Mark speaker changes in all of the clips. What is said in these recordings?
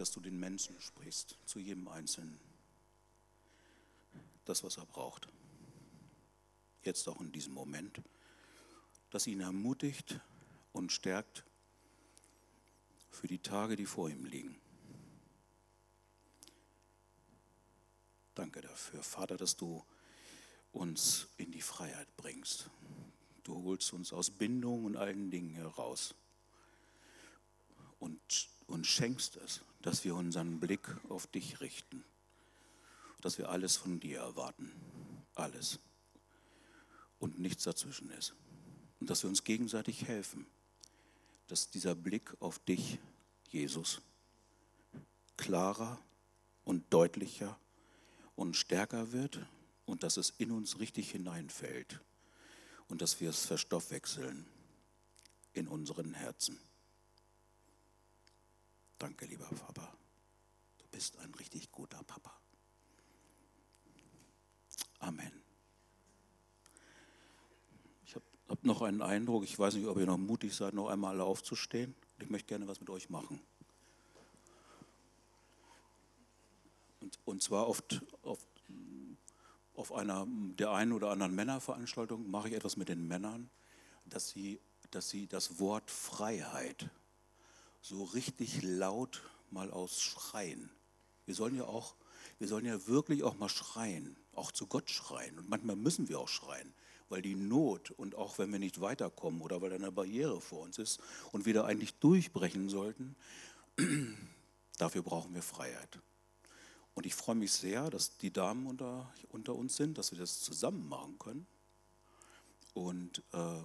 Speaker 1: dass du den Menschen sprichst, zu jedem Einzelnen. Das, was er braucht. Jetzt auch in diesem Moment. Dass ihn ermutigt und stärkt für die Tage, die vor ihm liegen. Danke dafür, Vater, dass du uns in die Freiheit bringst. Du holst uns aus Bindung und allen Dingen heraus und, und schenkst es, dass wir unseren Blick auf dich richten, dass wir alles von dir erwarten, alles und nichts dazwischen ist und dass wir uns gegenseitig helfen, dass dieser Blick auf dich, Jesus, klarer und deutlicher und stärker wird und dass es in uns richtig hineinfällt und dass wir es verstoffwechseln in unseren Herzen. Danke, lieber Papa. Du bist ein richtig guter Papa. Amen. Ich habe hab noch einen Eindruck, ich weiß nicht, ob ihr noch mutig seid, noch einmal alle aufzustehen. Ich möchte gerne was mit euch machen. Und, und zwar oft, oft auf einer der einen oder anderen Männerveranstaltung mache ich etwas mit den Männern, dass sie, dass sie das Wort Freiheit so richtig laut mal ausschreien. Wir sollen ja auch, wir sollen ja wirklich auch mal schreien, auch zu Gott schreien. Und manchmal müssen wir auch schreien, weil die Not und auch wenn wir nicht weiterkommen oder weil eine Barriere vor uns ist und wir da eigentlich durchbrechen sollten, dafür brauchen wir Freiheit. Und ich freue mich sehr, dass die Damen unter, unter uns sind, dass wir das zusammen machen können. Und, äh,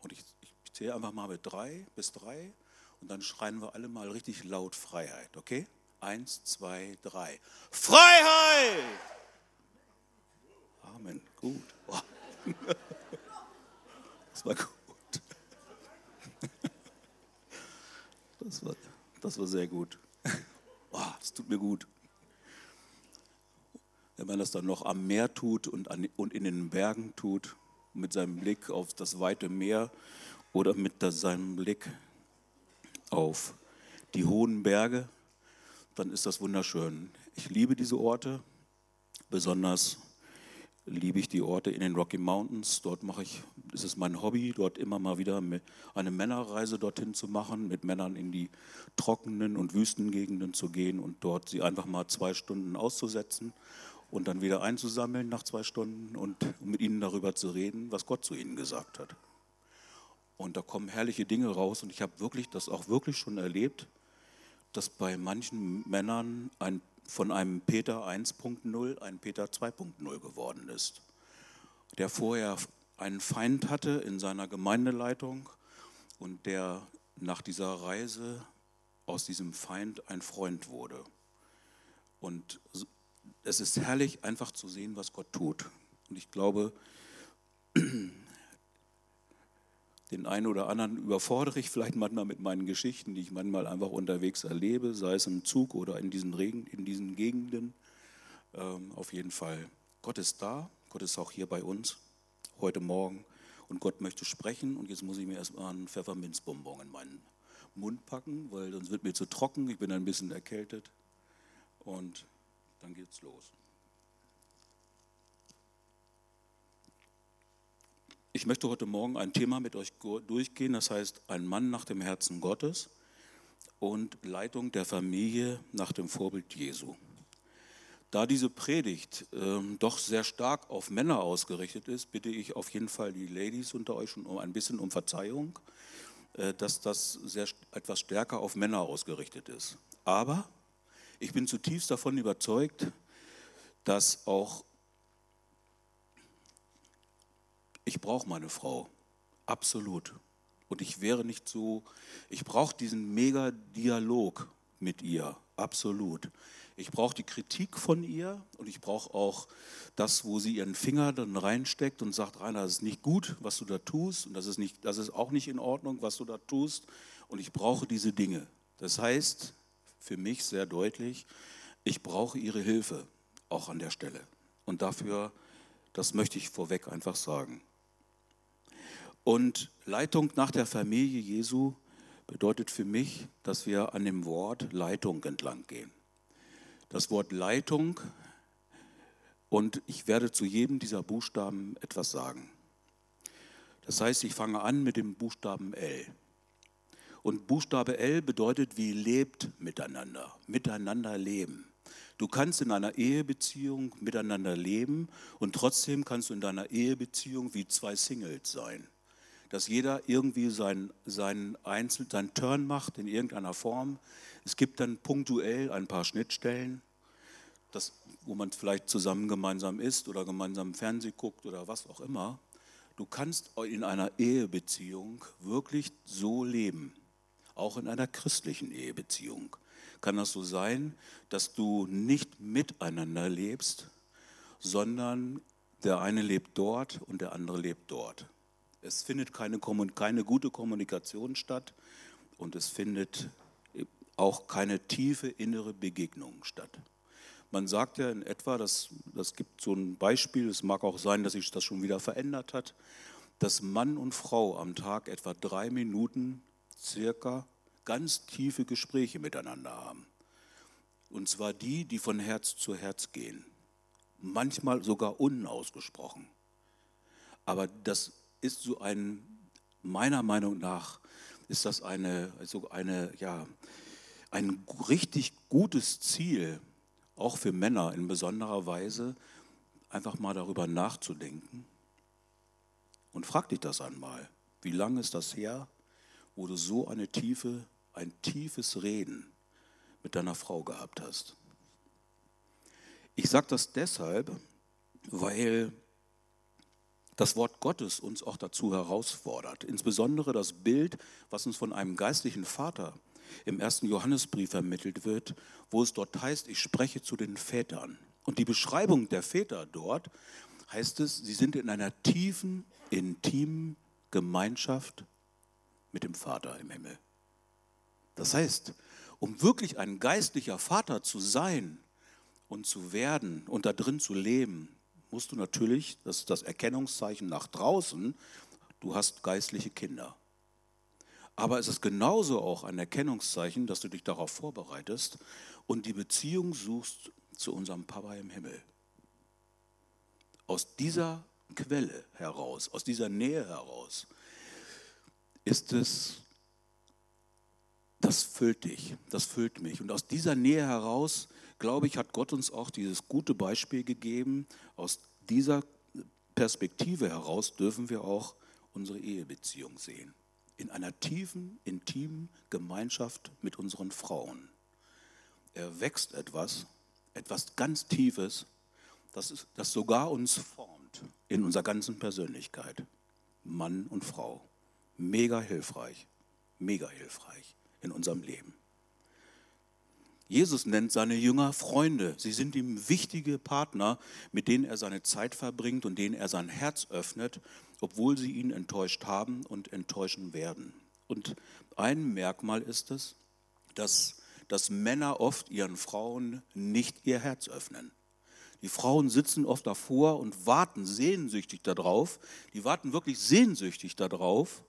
Speaker 1: und ich, ich zähle einfach mal mit drei bis drei und dann schreien wir alle mal richtig laut Freiheit, okay? Eins, zwei, drei. Freiheit! Amen. Gut. Das war gut. Das war, das war sehr gut. Das tut mir gut wenn man das dann noch am Meer tut und, an, und in den Bergen tut, mit seinem Blick auf das weite Meer oder mit seinem Blick auf die hohen Berge, dann ist das wunderschön. Ich liebe diese Orte, besonders liebe ich die Orte in den Rocky Mountains. Dort mache ich, es ist mein Hobby, dort immer mal wieder eine Männerreise dorthin zu machen, mit Männern in die trockenen und Wüstengegenden zu gehen und dort sie einfach mal zwei Stunden auszusetzen und dann wieder einzusammeln nach zwei Stunden und mit ihnen darüber zu reden, was Gott zu ihnen gesagt hat. Und da kommen herrliche Dinge raus und ich habe wirklich das auch wirklich schon erlebt, dass bei manchen Männern ein, von einem Peter 1.0 ein Peter 2.0 geworden ist, der vorher einen Feind hatte in seiner Gemeindeleitung und der nach dieser Reise aus diesem Feind ein Freund wurde. Und es ist herrlich, einfach zu sehen, was Gott tut. Und ich glaube, den einen oder anderen überfordere ich vielleicht manchmal mit meinen Geschichten, die ich manchmal einfach unterwegs erlebe, sei es im Zug oder in diesen, Regen, in diesen Gegenden. Ähm, auf jeden Fall, Gott ist da, Gott ist auch hier bei uns heute Morgen und Gott möchte sprechen. Und jetzt muss ich mir erstmal einen Pfefferminzbonbon in meinen Mund packen, weil sonst wird mir zu trocken, ich bin ein bisschen erkältet. Und dann geht's los. Ich möchte heute Morgen ein Thema mit euch durchgehen, das heißt ein Mann nach dem Herzen Gottes und Leitung der Familie nach dem Vorbild Jesu. Da diese Predigt äh, doch sehr stark auf Männer ausgerichtet ist, bitte ich auf jeden Fall die Ladies unter euch schon um ein bisschen um Verzeihung, äh, dass das sehr, etwas stärker auf Männer ausgerichtet ist. Aber ich bin zutiefst davon überzeugt, dass auch ich brauche meine Frau, absolut. Und ich wäre nicht so, ich brauche diesen Mega-Dialog mit ihr, absolut. Ich brauche die Kritik von ihr und ich brauche auch das, wo sie ihren Finger dann reinsteckt und sagt, Rainer, das ist nicht gut, was du da tust und das ist, nicht, das ist auch nicht in Ordnung, was du da tust. Und ich brauche diese Dinge. Das heißt, für mich sehr deutlich, ich brauche ihre Hilfe, auch an der Stelle. Und dafür, das möchte ich vorweg einfach sagen. Und Leitung nach der Familie Jesu bedeutet für mich, dass wir an dem Wort Leitung entlang gehen. Das Wort Leitung und ich werde zu jedem dieser Buchstaben etwas sagen. Das heißt, ich fange an mit dem Buchstaben L. Und Buchstabe L bedeutet, wie lebt miteinander, miteinander leben. Du kannst in einer Ehebeziehung miteinander leben und trotzdem kannst du in deiner Ehebeziehung wie zwei Singles sein. Dass jeder irgendwie seinen sein Einzel, seinen Turn macht in irgendeiner Form. Es gibt dann punktuell ein paar Schnittstellen, das, wo man vielleicht zusammen gemeinsam isst oder gemeinsam Fernsehen guckt oder was auch immer. Du kannst in einer Ehebeziehung wirklich so leben, auch in einer christlichen Ehebeziehung kann das so sein, dass du nicht miteinander lebst, sondern der eine lebt dort und der andere lebt dort. Es findet keine, keine gute Kommunikation statt und es findet auch keine tiefe innere Begegnung statt. Man sagt ja in etwa, das, das gibt so ein Beispiel, es mag auch sein, dass sich das schon wieder verändert hat, dass Mann und Frau am Tag etwa drei Minuten circa ganz tiefe Gespräche miteinander haben. Und zwar die, die von Herz zu Herz gehen. Manchmal sogar unausgesprochen. Aber das ist so ein, meiner Meinung nach, ist das eine, also eine, ja, ein richtig gutes Ziel, auch für Männer in besonderer Weise, einfach mal darüber nachzudenken. Und frag dich das einmal. Wie lange ist das her, wo du so eine tiefe ein tiefes Reden mit deiner Frau gehabt hast. Ich sage das deshalb, weil das Wort Gottes uns auch dazu herausfordert. Insbesondere das Bild, was uns von einem geistlichen Vater im ersten Johannesbrief vermittelt wird, wo es dort heißt, ich spreche zu den Vätern. Und die Beschreibung der Väter dort heißt es, sie sind in einer tiefen, intimen Gemeinschaft mit dem Vater im Himmel. Das heißt, um wirklich ein geistlicher Vater zu sein und zu werden und da drin zu leben, musst du natürlich, das ist das Erkennungszeichen nach draußen, du hast geistliche Kinder. Aber es ist genauso auch ein Erkennungszeichen, dass du dich darauf vorbereitest und die Beziehung suchst zu unserem Papa im Himmel. Aus dieser Quelle heraus, aus dieser Nähe heraus, ist es das füllt dich, das füllt mich. Und aus dieser Nähe heraus, glaube ich, hat Gott uns auch dieses gute Beispiel gegeben. Aus dieser Perspektive heraus dürfen wir auch unsere Ehebeziehung sehen. In einer tiefen, intimen Gemeinschaft mit unseren Frauen. Er wächst etwas, etwas ganz Tiefes, das, ist, das sogar uns formt in unserer ganzen Persönlichkeit. Mann und Frau. Mega hilfreich, mega hilfreich in unserem Leben. Jesus nennt seine Jünger Freunde. Sie sind ihm wichtige Partner, mit denen er seine Zeit verbringt und denen er sein Herz öffnet, obwohl sie ihn enttäuscht haben und enttäuschen werden. Und ein Merkmal ist es, dass, dass Männer oft ihren Frauen nicht ihr Herz öffnen. Die Frauen sitzen oft davor und warten sehnsüchtig darauf. Die warten wirklich sehnsüchtig darauf.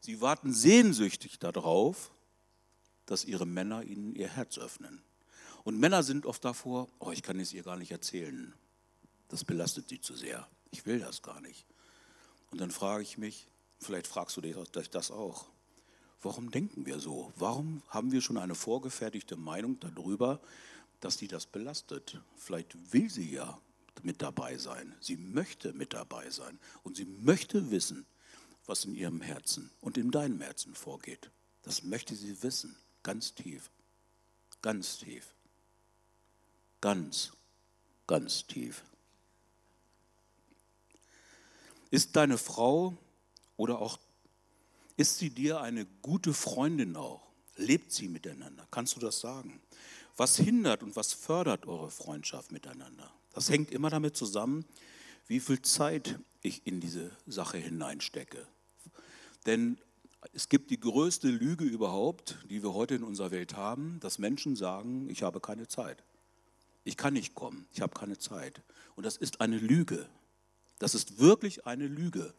Speaker 1: Sie warten sehnsüchtig darauf, dass ihre Männer ihnen ihr Herz öffnen. Und Männer sind oft davor, oh, ich kann es ihr gar nicht erzählen. Das belastet sie zu sehr. Ich will das gar nicht. Und dann frage ich mich, vielleicht fragst du dich das auch, warum denken wir so? Warum haben wir schon eine vorgefertigte Meinung darüber, dass die das belastet? Vielleicht will sie ja mit dabei sein. Sie möchte mit dabei sein. Und sie möchte wissen, was in ihrem Herzen und in deinem Herzen vorgeht. Das möchte sie wissen. Ganz tief. Ganz tief. Ganz, ganz tief. Ist deine Frau oder auch ist sie dir eine gute Freundin auch? Lebt sie miteinander? Kannst du das sagen? Was hindert und was fördert eure Freundschaft miteinander? Das hängt immer damit zusammen, wie viel Zeit ich in diese Sache hineinstecke. Denn es gibt die größte Lüge überhaupt, die wir heute in unserer Welt haben, dass Menschen sagen, ich habe keine Zeit. Ich kann nicht kommen, ich habe keine Zeit. Und das ist eine Lüge. Das ist wirklich eine Lüge.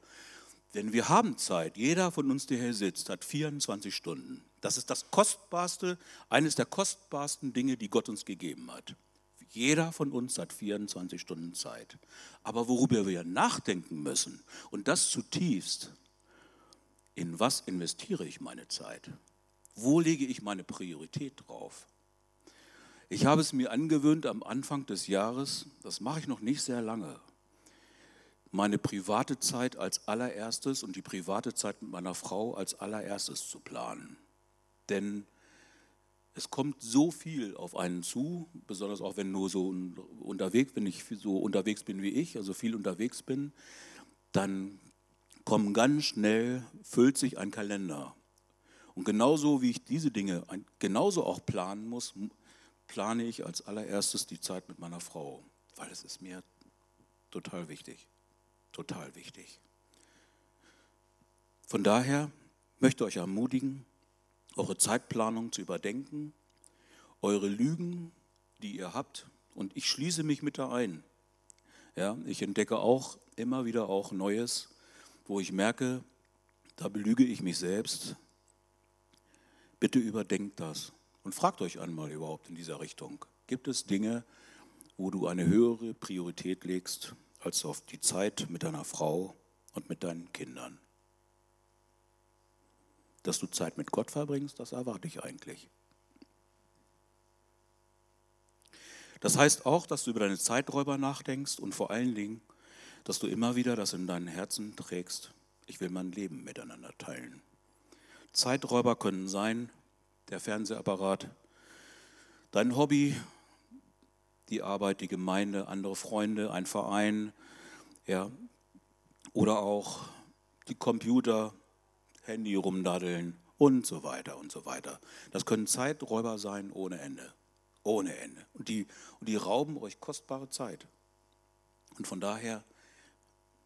Speaker 1: Denn wir haben Zeit. Jeder von uns, der hier sitzt, hat 24 Stunden. Das ist das kostbarste, eines der kostbarsten Dinge, die Gott uns gegeben hat. Jeder von uns hat 24 Stunden Zeit. Aber worüber wir nachdenken müssen, und das zutiefst, in was investiere ich meine Zeit? Wo lege ich meine Priorität drauf? Ich habe es mir angewöhnt am Anfang des Jahres, das mache ich noch nicht sehr lange, meine private Zeit als allererstes und die private Zeit mit meiner Frau als allererstes zu planen. Denn es kommt so viel auf einen zu, besonders auch wenn nur so unterwegs, wenn ich so unterwegs bin wie ich, also viel unterwegs bin, dann kommen ganz schnell, füllt sich ein Kalender. Und genauso wie ich diese Dinge genauso auch planen muss, plane ich als allererstes die Zeit mit meiner Frau, weil es ist mir total wichtig. Total wichtig. Von daher möchte ich euch ermutigen, eure Zeitplanung zu überdenken, eure Lügen, die ihr habt, und ich schließe mich mit da ein. Ja, ich entdecke auch immer wieder auch Neues, wo ich merke, da belüge ich mich selbst. Bitte überdenkt das und fragt euch einmal überhaupt in dieser Richtung. Gibt es Dinge, wo du eine höhere Priorität legst als auf die Zeit mit deiner Frau und mit deinen Kindern? Dass du Zeit mit Gott verbringst, das erwarte ich eigentlich. Das heißt auch, dass du über deine Zeiträuber nachdenkst und vor allen Dingen, dass du immer wieder das in deinen Herzen trägst. Ich will mein Leben miteinander teilen. Zeiträuber können sein, der Fernsehapparat, dein Hobby, die Arbeit, die Gemeinde, andere Freunde, ein Verein, ja, oder auch die Computer, Handy rumdaddeln und so weiter und so weiter. Das können Zeiträuber sein ohne Ende. Ohne Ende. Und die, und die rauben euch kostbare Zeit. Und von daher,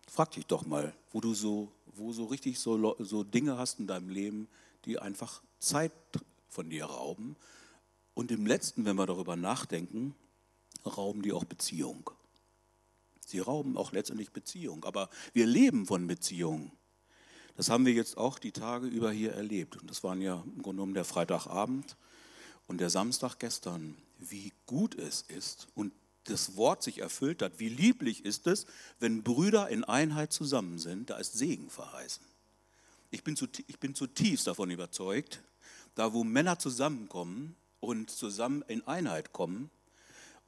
Speaker 1: frag dich doch mal, wo du so, wo so richtig so, so Dinge hast in deinem Leben, die einfach Zeit von dir rauben. Und im letzten, wenn wir darüber nachdenken, rauben die auch Beziehung. Sie rauben auch letztendlich Beziehung. Aber wir leben von Beziehungen. Das haben wir jetzt auch die Tage über hier erlebt. Und das waren ja im Grunde genommen der Freitagabend und der Samstag gestern. Wie gut es ist und das Wort sich erfüllt hat. Wie lieblich ist es, wenn Brüder in Einheit zusammen sind, da ist Segen verheißen. Ich bin, ich bin zutiefst davon überzeugt, da wo Männer zusammenkommen und zusammen in Einheit kommen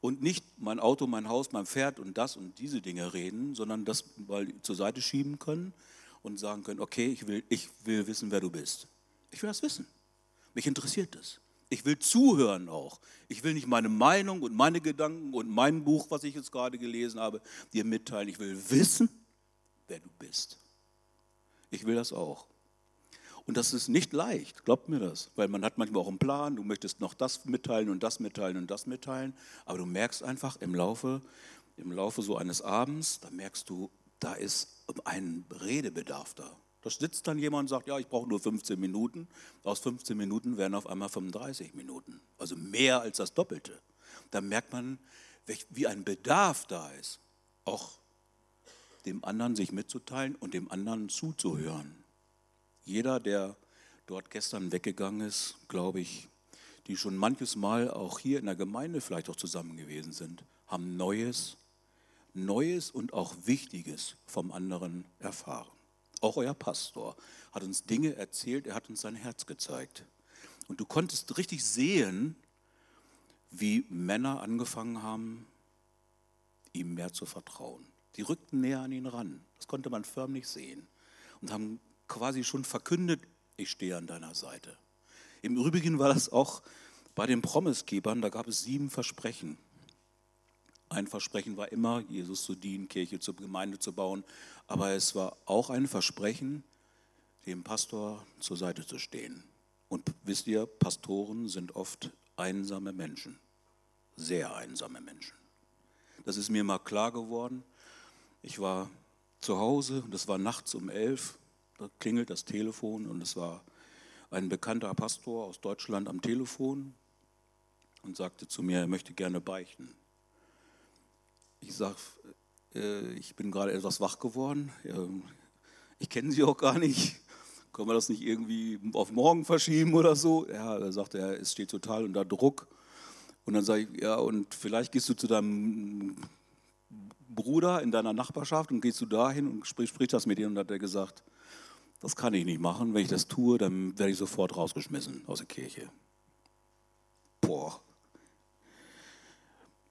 Speaker 1: und nicht mein Auto, mein Haus, mein Pferd und das und diese Dinge reden, sondern das mal zur Seite schieben können und sagen können, okay, ich will, ich will wissen, wer du bist. Ich will das wissen. Mich interessiert das. Ich will zuhören auch. Ich will nicht meine Meinung und meine Gedanken und mein Buch, was ich jetzt gerade gelesen habe, dir mitteilen. Ich will wissen, wer du bist. Ich will das auch. Und das ist nicht leicht, glaubt mir das, weil man hat manchmal auch einen Plan, du möchtest noch das mitteilen und das mitteilen und das mitteilen, aber du merkst einfach im Laufe, im Laufe so eines Abends, da merkst du, da ist ein Redebedarf da. Da sitzt dann jemand und sagt, ja, ich brauche nur 15 Minuten. Aus 15 Minuten werden auf einmal 35 Minuten, also mehr als das Doppelte. Da merkt man, wie ein Bedarf da ist, auch dem anderen sich mitzuteilen und dem anderen zuzuhören. Jeder, der dort gestern weggegangen ist, glaube ich, die schon manches Mal auch hier in der Gemeinde vielleicht auch zusammen gewesen sind, haben Neues, Neues und auch Wichtiges vom anderen erfahren. Auch euer Pastor hat uns Dinge erzählt, er hat uns sein Herz gezeigt. Und du konntest richtig sehen, wie Männer angefangen haben, ihm mehr zu vertrauen. Die rückten näher an ihn ran. Das konnte man förmlich sehen. Und haben quasi schon verkündet, ich stehe an deiner Seite. Im Übrigen war das auch bei den Promisgebern, da gab es sieben Versprechen. Ein Versprechen war immer, Jesus zu dienen, Kirche zur Gemeinde zu bauen, aber es war auch ein Versprechen, dem Pastor zur Seite zu stehen. Und wisst ihr, Pastoren sind oft einsame Menschen, sehr einsame Menschen. Das ist mir mal klar geworden. Ich war zu Hause und es war nachts um elf da klingelt das Telefon und es war ein bekannter Pastor aus Deutschland am Telefon und sagte zu mir, er möchte gerne beichten. Ich sage, äh, ich bin gerade etwas wach geworden. ich kenne Sie auch gar nicht. Können wir das nicht irgendwie auf morgen verschieben oder so? Ja, da sagt er, es steht total unter Druck. Und dann sage ich, ja, und vielleicht gehst du zu deinem Bruder in deiner Nachbarschaft und gehst du dahin und sprich, sprich das mit ihm. Und hat er gesagt, das kann ich nicht machen. Wenn ich das tue, dann werde ich sofort rausgeschmissen aus der Kirche. Boah.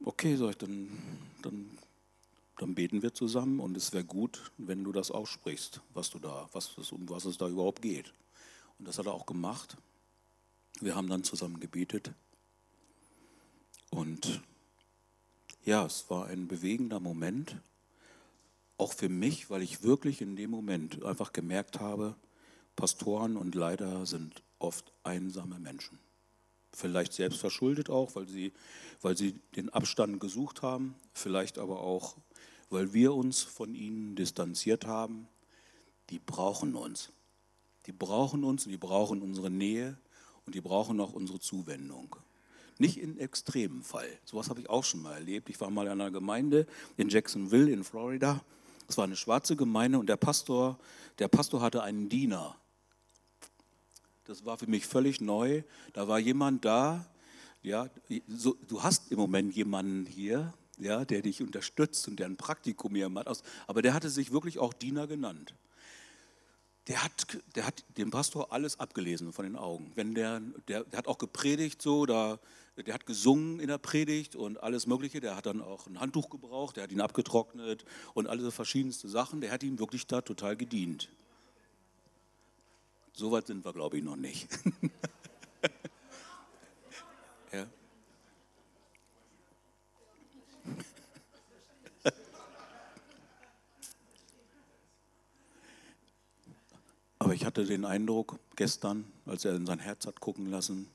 Speaker 1: Okay, sag ich, dann, dann, dann beten wir zusammen und es wäre gut, wenn du das aussprichst, was du da, was, um was es da überhaupt geht. Und das hat er auch gemacht. Wir haben dann zusammen gebetet. Und ja, es war ein bewegender Moment, auch für mich, weil ich wirklich in dem Moment einfach gemerkt habe, Pastoren und Leiter sind oft einsame Menschen. Vielleicht selbst verschuldet auch, weil sie, weil sie den Abstand gesucht haben, vielleicht aber auch, weil wir uns von ihnen distanziert haben. Die brauchen uns. Die brauchen uns und die brauchen unsere Nähe und die brauchen auch unsere Zuwendung. Nicht in extremen Fall. Sowas habe ich auch schon mal erlebt. Ich war mal in einer Gemeinde in Jacksonville in Florida. Es war eine schwarze Gemeinde und der Pastor, der Pastor hatte einen Diener. Das war für mich völlig neu. Da war jemand da, ja, so, du hast im Moment jemanden hier, ja, der dich unterstützt und der ein Praktikum hier macht. Aber der hatte sich wirklich auch Diener genannt. Der hat, der hat dem Pastor alles abgelesen von den Augen. Wenn der, der, der hat auch gepredigt so, da, der hat gesungen in der Predigt und alles Mögliche. Der hat dann auch ein Handtuch gebraucht, der hat ihn abgetrocknet und alle verschiedenste Sachen. Der hat ihm wirklich da total gedient. So weit sind wir, glaube ich, noch nicht. ja. Aber ich hatte den Eindruck gestern, als er in sein Herz hat gucken lassen,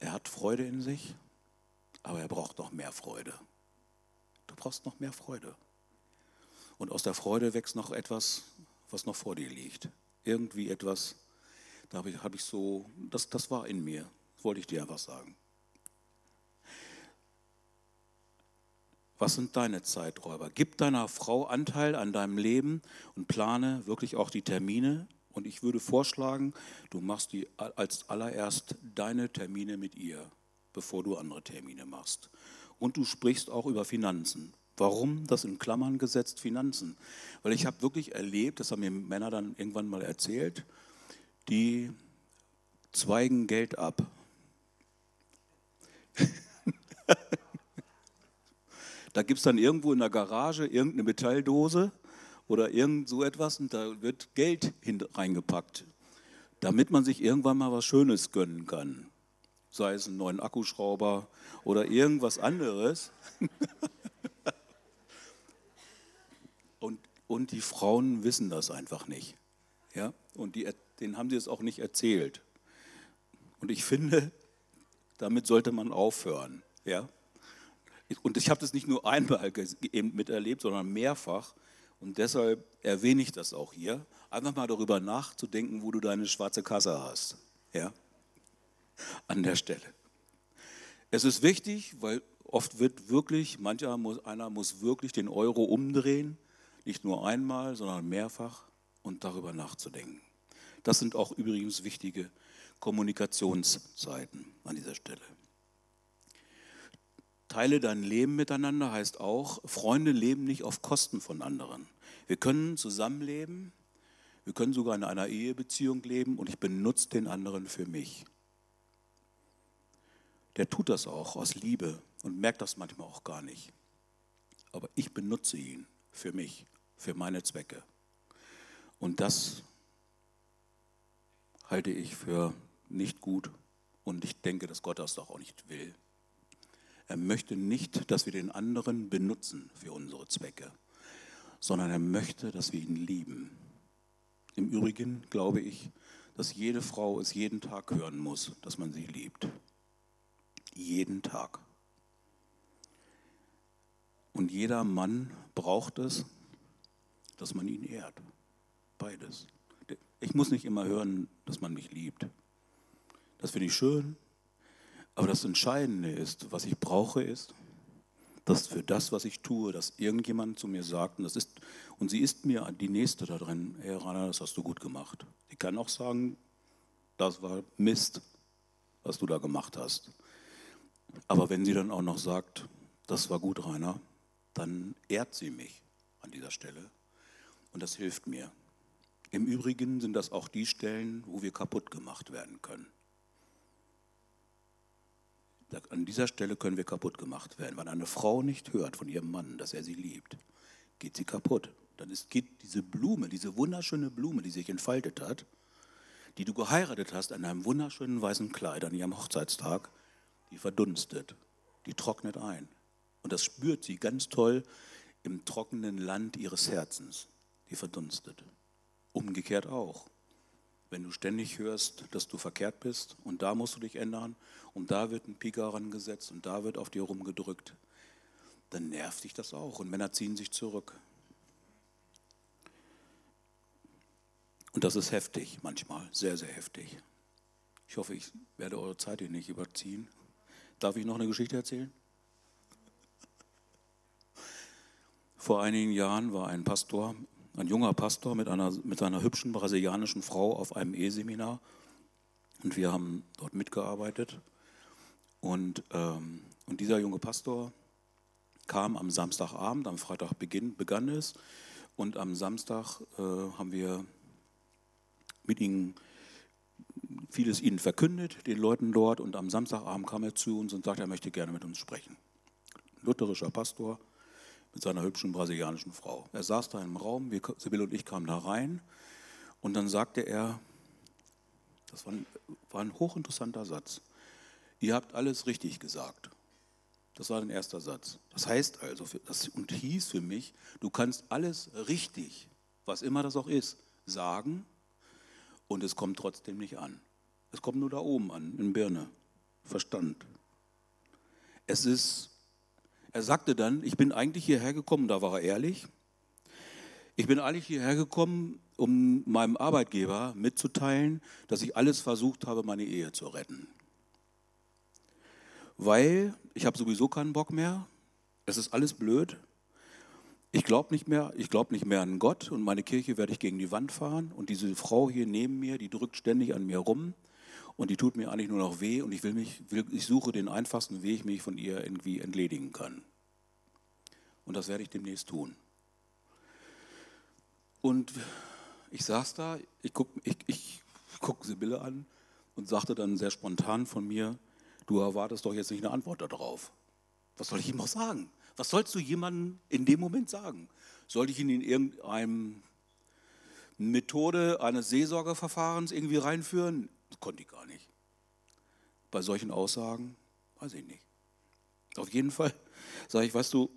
Speaker 1: er hat Freude in sich, aber er braucht noch mehr Freude. Du brauchst noch mehr Freude. Und aus der Freude wächst noch etwas, was noch vor dir liegt. Irgendwie etwas, da habe ich, hab ich so, das, das war in mir, das wollte ich dir einfach sagen. Was sind deine Zeiträuber? Gib deiner Frau Anteil an deinem Leben und plane wirklich auch die Termine. Und ich würde vorschlagen, du machst die als allererst deine Termine mit ihr, bevor du andere Termine machst. Und du sprichst auch über Finanzen. Warum das in Klammern gesetzt Finanzen? Weil ich habe wirklich erlebt, das haben mir Männer dann irgendwann mal erzählt, die zweigen Geld ab. da gibt es dann irgendwo in der Garage irgendeine Metalldose oder irgend so etwas und da wird Geld reingepackt, damit man sich irgendwann mal was Schönes gönnen kann. Sei es einen neuen Akkuschrauber oder irgendwas anderes. und die Frauen wissen das einfach nicht. Ja? Und die, denen haben sie es auch nicht erzählt. Und ich finde, damit sollte man aufhören. Ja? Und ich habe das nicht nur einmal miterlebt, sondern mehrfach. Und deshalb erwähne ich das auch hier. Einfach mal darüber nachzudenken, wo du deine schwarze Kasse hast. Ja? An der Stelle. Es ist wichtig, weil oft wird wirklich, mancher muss, einer muss wirklich den Euro umdrehen nicht nur einmal, sondern mehrfach und darüber nachzudenken. Das sind auch übrigens wichtige Kommunikationszeiten an dieser Stelle. Teile dein Leben miteinander heißt auch, Freunde leben nicht auf Kosten von anderen. Wir können zusammenleben, wir können sogar in einer Ehebeziehung leben und ich benutze den anderen für mich. Der tut das auch aus Liebe und merkt das manchmal auch gar nicht. Aber ich benutze ihn für mich für meine Zwecke. Und das halte ich für nicht gut und ich denke, dass Gott das doch auch nicht will. Er möchte nicht, dass wir den anderen benutzen für unsere Zwecke, sondern er möchte, dass wir ihn lieben. Im Übrigen glaube ich, dass jede Frau es jeden Tag hören muss, dass man sie liebt. Jeden Tag. Und jeder Mann braucht es, dass man ihn ehrt. Beides. Ich muss nicht immer hören, dass man mich liebt. Das finde ich schön. Aber das Entscheidende ist, was ich brauche, ist, dass für das, was ich tue, dass irgendjemand zu mir sagt, und, das ist, und sie ist mir die Nächste da drin, Herr Rainer, das hast du gut gemacht. Sie kann auch sagen, das war Mist, was du da gemacht hast. Aber wenn sie dann auch noch sagt, das war gut, Rainer, dann ehrt sie mich an dieser Stelle. Und das hilft mir. Im Übrigen sind das auch die Stellen, wo wir kaputt gemacht werden können. An dieser Stelle können wir kaputt gemacht werden. Wenn eine Frau nicht hört von ihrem Mann, dass er sie liebt, geht sie kaputt. Dann ist, geht diese Blume, diese wunderschöne Blume, die sich entfaltet hat, die du geheiratet hast an einem wunderschönen weißen Kleid an ihrem Hochzeitstag, die verdunstet, die trocknet ein. Und das spürt sie ganz toll im trockenen Land ihres Herzens. Die verdunstet. Umgekehrt auch. Wenn du ständig hörst, dass du verkehrt bist und da musst du dich ändern und da wird ein Pika rangesetzt und da wird auf dir rumgedrückt, dann nervt dich das auch und Männer ziehen sich zurück. Und das ist heftig manchmal, sehr, sehr heftig. Ich hoffe, ich werde eure Zeit hier nicht überziehen. Darf ich noch eine Geschichte erzählen? Vor einigen Jahren war ein Pastor, ein junger Pastor mit einer, mit einer hübschen brasilianischen Frau auf einem Eheseminar und wir haben dort mitgearbeitet. Und, ähm, und dieser junge Pastor kam am Samstagabend, am Freitag beginn, begann es und am Samstag äh, haben wir mit ihm vieles ihnen verkündet, den Leuten dort. Und am Samstagabend kam er zu uns und sagte, er möchte gerne mit uns sprechen. Lutherischer Pastor mit seiner hübschen brasilianischen Frau. Er saß da im Raum, wir, Sibylle und ich kamen da rein. Und dann sagte er, das war ein, war ein hochinteressanter Satz, ihr habt alles richtig gesagt. Das war ein erster Satz. Das heißt also, das und hieß für mich, du kannst alles richtig, was immer das auch ist, sagen und es kommt trotzdem nicht an. Es kommt nur da oben an, in Birne. Verstand. Es ist, er sagte dann, ich bin eigentlich hierher gekommen, da war er ehrlich. Ich bin eigentlich hierher gekommen, um meinem Arbeitgeber mitzuteilen, dass ich alles versucht habe, meine Ehe zu retten. Weil ich habe sowieso keinen Bock mehr. Es ist alles blöd. Ich glaube nicht mehr, ich glaube nicht mehr an Gott und meine Kirche werde ich gegen die Wand fahren und diese Frau hier neben mir, die drückt ständig an mir rum und die tut mir eigentlich nur noch weh und ich will mich, will, ich suche den einfachsten Weg, wie ich von ihr irgendwie entledigen kann. Und das werde ich demnächst tun. Und ich saß da, ich gucke ich, ich guck Sibylle an und sagte dann sehr spontan von mir, du erwartest doch jetzt nicht eine Antwort darauf. Was soll ich ihm auch sagen? Was sollst du jemandem in dem Moment sagen? Sollte ich ihn in irgendeine Methode eines Seelsorgeverfahrens irgendwie reinführen? Konnte ich gar nicht. Bei solchen Aussagen weiß ich nicht. Auf jeden Fall sage ich, weißt du,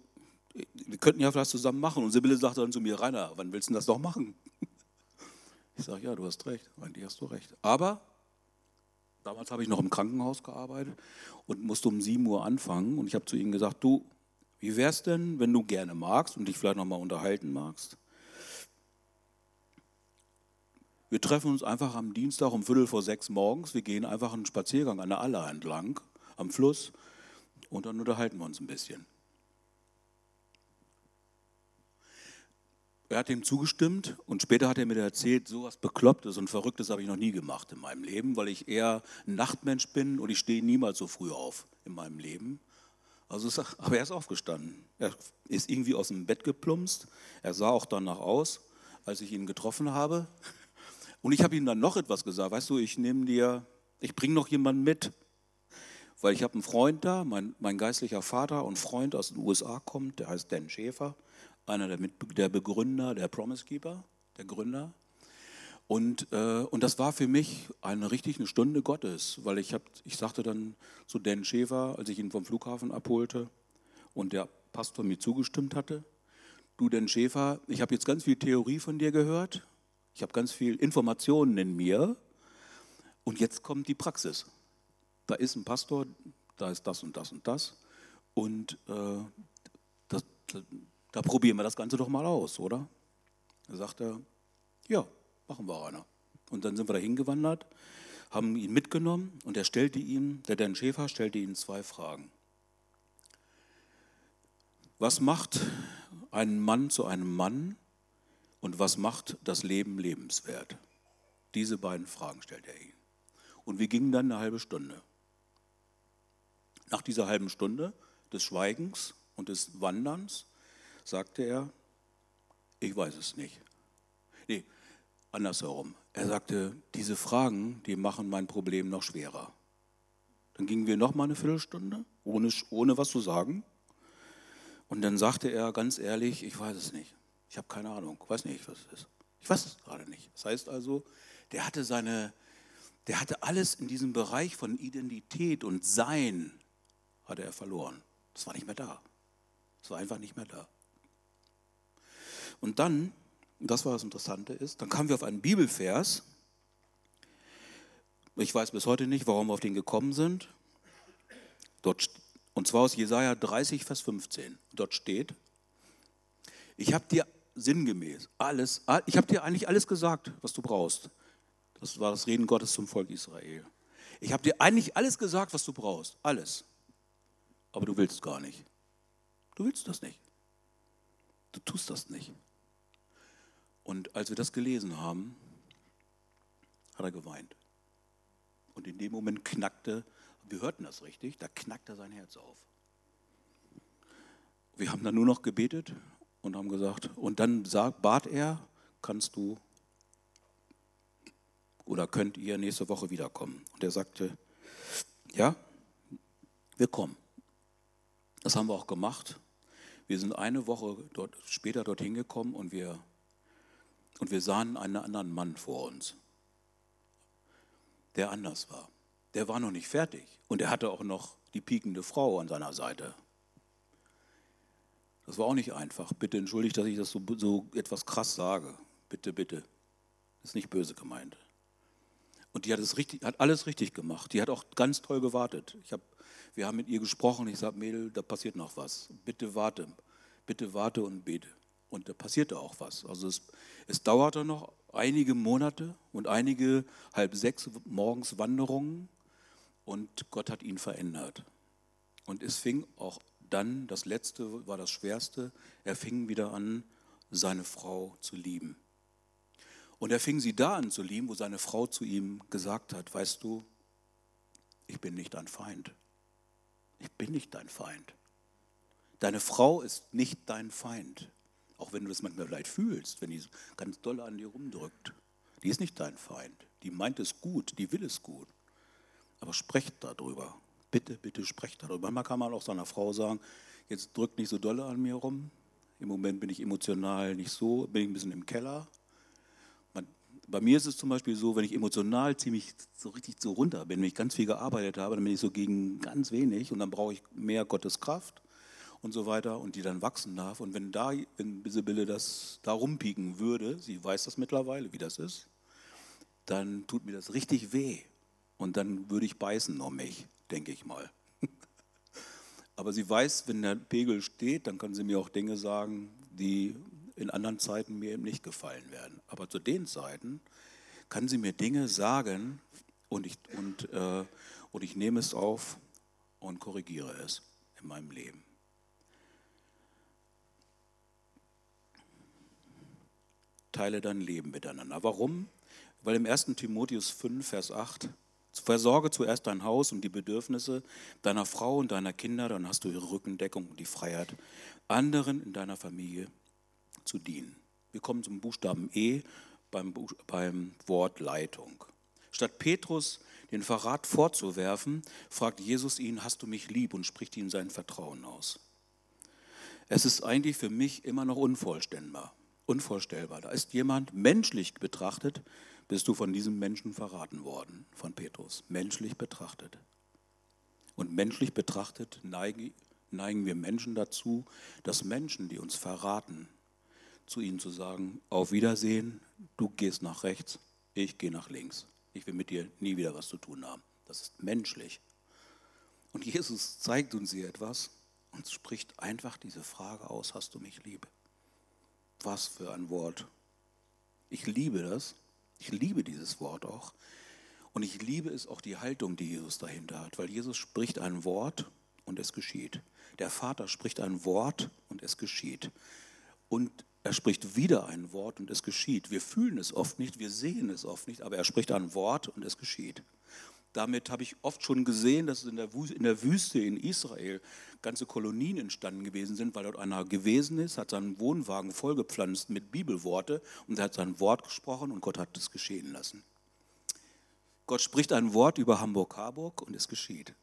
Speaker 1: wir könnten ja vielleicht zusammen machen. Und Sibylle sagte dann zu mir, Rainer, wann willst du das doch machen? Ich sage, ja, du hast recht, eigentlich hast du recht. Aber damals habe ich noch im Krankenhaus gearbeitet und musste um 7 Uhr anfangen. Und ich habe zu ihnen gesagt, du, wie wäre es denn, wenn du gerne magst und dich vielleicht nochmal unterhalten magst? Wir treffen uns einfach am Dienstag um Viertel vor sechs morgens. Wir gehen einfach einen Spaziergang an der Aller entlang, am Fluss, und dann unterhalten wir uns ein bisschen. Er hat ihm zugestimmt und später hat er mir erzählt, so was Beklopptes und Verrücktes habe ich noch nie gemacht in meinem Leben, weil ich eher ein Nachtmensch bin und ich stehe niemals so früh auf in meinem Leben. Also, aber er ist aufgestanden. Er ist irgendwie aus dem Bett geplumpst. Er sah auch danach aus, als ich ihn getroffen habe. Und ich habe ihm dann noch etwas gesagt. Weißt du, ich nehme dir, ich bringe noch jemanden mit, weil ich habe einen Freund da, mein, mein geistlicher Vater und Freund aus den USA kommt, der heißt Dan Schäfer, einer der, Mit der Begründer der Promise Keeper, der Gründer. Und, äh, und das war für mich eine richtig eine Stunde Gottes, weil ich, hab, ich sagte dann zu Dan Schäfer, als ich ihn vom Flughafen abholte und der Pastor mir zugestimmt hatte, du Dan Schäfer, ich habe jetzt ganz viel Theorie von dir gehört, ich habe ganz viel Informationen in mir und jetzt kommt die Praxis. Da ist ein Pastor, da ist das und das und das und äh, das, da, probieren wir das Ganze doch mal aus, oder? Da sagt er, ja, machen wir einer. Und dann sind wir da hingewandert, haben ihn mitgenommen und er stellte ihm, der Dan Schäfer stellte ihm zwei Fragen. Was macht einen Mann zu einem Mann und was macht das Leben lebenswert? Diese beiden Fragen stellt er ihm. Und wir gingen dann eine halbe Stunde. Nach dieser halben Stunde des Schweigens und des Wanderns sagte er, ich weiß es nicht. Nee, andersherum. Er sagte, diese Fragen, die machen mein Problem noch schwerer. Dann gingen wir noch mal eine Viertelstunde, ohne, ohne was zu sagen. Und dann sagte er ganz ehrlich, ich weiß es nicht. Ich habe keine Ahnung, weiß nicht, was es ist. Ich weiß es gerade nicht. Das heißt also, der hatte seine, der hatte alles in diesem Bereich von Identität und Sein, hatte er verloren. Das war nicht mehr da. Das war einfach nicht mehr da. Und dann, das war das Interessante ist, dann kamen wir auf einen Bibelvers. Ich weiß bis heute nicht, warum wir auf den gekommen sind. Dort, und zwar aus Jesaja 30, Vers 15. Dort steht: Ich habe dir sinngemäß alles, ich habe dir eigentlich alles gesagt, was du brauchst. Das war das Reden Gottes zum Volk Israel. Ich habe dir eigentlich alles gesagt, was du brauchst. Alles. Aber du willst gar nicht. Du willst das nicht. Du tust das nicht. Und als wir das gelesen haben, hat er geweint. Und in dem Moment knackte, wir hörten das richtig, da knackte sein Herz auf. Wir haben dann nur noch gebetet und haben gesagt, und dann bat er, kannst du oder könnt ihr nächste Woche wiederkommen? Und er sagte, ja, wir kommen. Das haben wir auch gemacht. Wir sind eine Woche dort, später dorthin gekommen und wir, und wir sahen einen anderen Mann vor uns, der anders war. Der war noch nicht fertig und er hatte auch noch die piekende Frau an seiner Seite. Das war auch nicht einfach. Bitte entschuldigt, dass ich das so, so etwas krass sage. Bitte, bitte. Ist nicht böse gemeint. Und die hat, es richtig, hat alles richtig gemacht. Die hat auch ganz toll gewartet. Ich hab, wir haben mit ihr gesprochen. Ich sage, Mädel, da passiert noch was. Bitte warte. Bitte warte und bete. Und da passierte auch was. Also es, es dauerte noch einige Monate und einige halb sechs morgens Wanderungen. Und Gott hat ihn verändert. Und es fing auch dann, das letzte war das Schwerste, er fing wieder an, seine Frau zu lieben. Und er fing sie da an zu lieben, wo seine Frau zu ihm gesagt hat, weißt du, ich bin nicht dein Feind. Ich bin nicht dein Feind. Deine Frau ist nicht dein Feind. Auch wenn du das manchmal vielleicht fühlst, wenn die ganz doll an dir rumdrückt. Die ist nicht dein Feind. Die meint es gut, die will es gut. Aber sprecht darüber. Bitte, bitte sprecht darüber. Manchmal kann man auch seiner Frau sagen, jetzt drückt nicht so doll an mir rum. Im Moment bin ich emotional nicht so, bin ich ein bisschen im Keller bei mir ist es zum Beispiel so, wenn ich emotional ziemlich so richtig so runter bin, wenn ich ganz viel gearbeitet habe, dann bin ich so gegen ganz wenig und dann brauche ich mehr Gottes Kraft und so weiter und die dann wachsen darf. Und wenn da, wenn Sibylle das da rumpieken würde, sie weiß das mittlerweile, wie das ist, dann tut mir das richtig weh. Und dann würde ich beißen um mich, denke ich mal. Aber sie weiß, wenn der Pegel steht, dann kann sie mir auch Dinge sagen, die in anderen Zeiten mir eben nicht gefallen werden. Aber zu den Zeiten kann sie mir Dinge sagen und ich, und, äh, und ich nehme es auf und korrigiere es in meinem Leben. Teile dein Leben miteinander. Warum? Weil im 1. Timotheus 5, Vers 8, versorge zuerst dein Haus und die Bedürfnisse deiner Frau und deiner Kinder, dann hast du ihre Rückendeckung und die Freiheit, anderen in deiner Familie zu dienen. Wir kommen zum Buchstaben E beim, beim Wort Leitung. Statt Petrus den Verrat vorzuwerfen, fragt Jesus ihn, hast du mich lieb und spricht ihm sein Vertrauen aus. Es ist eigentlich für mich immer noch unvollständig, unvorstellbar. Da ist jemand menschlich betrachtet, bist du von diesem Menschen verraten worden, von Petrus. Menschlich betrachtet. Und menschlich betrachtet neigen, neigen wir Menschen dazu, dass Menschen, die uns verraten, zu ihnen zu sagen, auf Wiedersehen, du gehst nach rechts, ich gehe nach links. Ich will mit dir nie wieder was zu tun haben. Das ist menschlich. Und Jesus zeigt uns hier etwas und spricht einfach diese Frage aus, hast du mich lieb? Was für ein Wort. Ich liebe das. Ich liebe dieses Wort auch. Und ich liebe es auch die Haltung, die Jesus dahinter hat, weil Jesus spricht ein Wort und es geschieht. Der Vater spricht ein Wort und es geschieht. Und er spricht wieder ein Wort und es geschieht. Wir fühlen es oft nicht, wir sehen es oft nicht, aber er spricht ein Wort und es geschieht. Damit habe ich oft schon gesehen, dass in der Wüste in Israel ganze Kolonien entstanden gewesen sind, weil dort einer gewesen ist, hat seinen Wohnwagen vollgepflanzt mit Bibelworte und er hat sein Wort gesprochen und Gott hat es geschehen lassen. Gott spricht ein Wort über Hamburg-Harburg und es geschieht.